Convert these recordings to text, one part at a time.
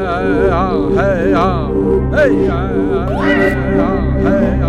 呀，嘿呀，嘿呀呀，嘿呀。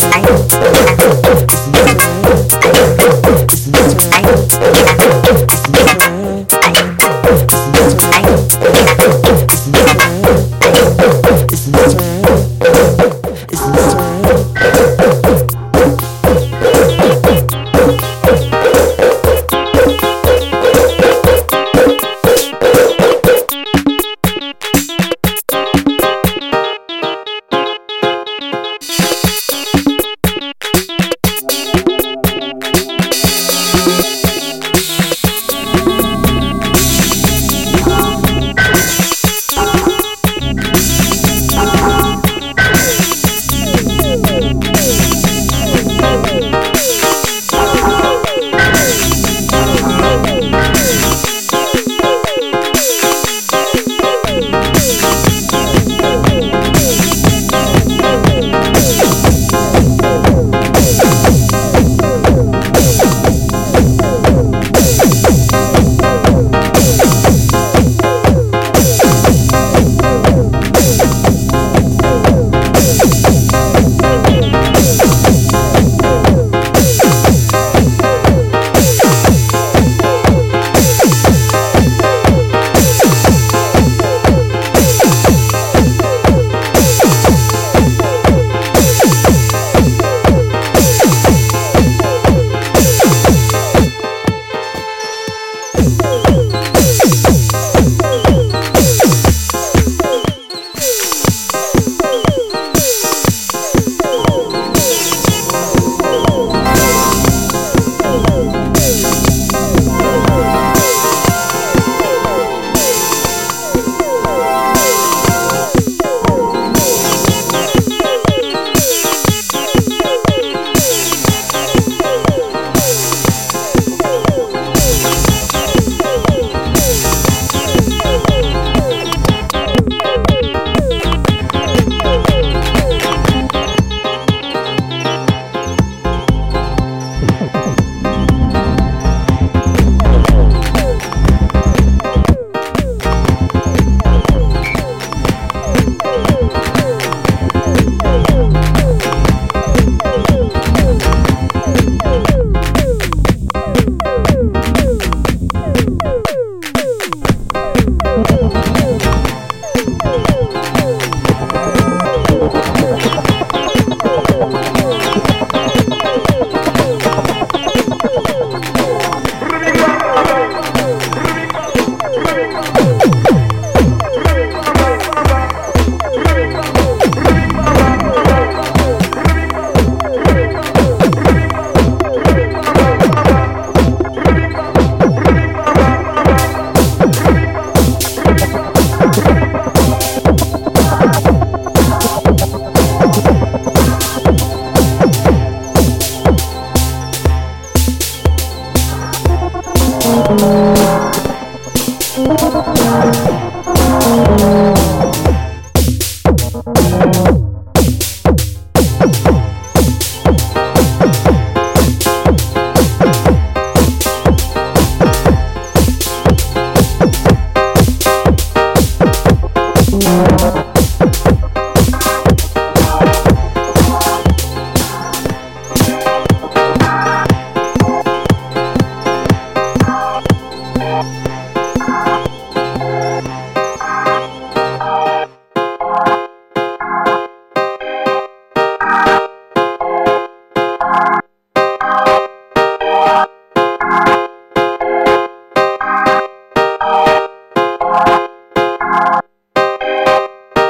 I know.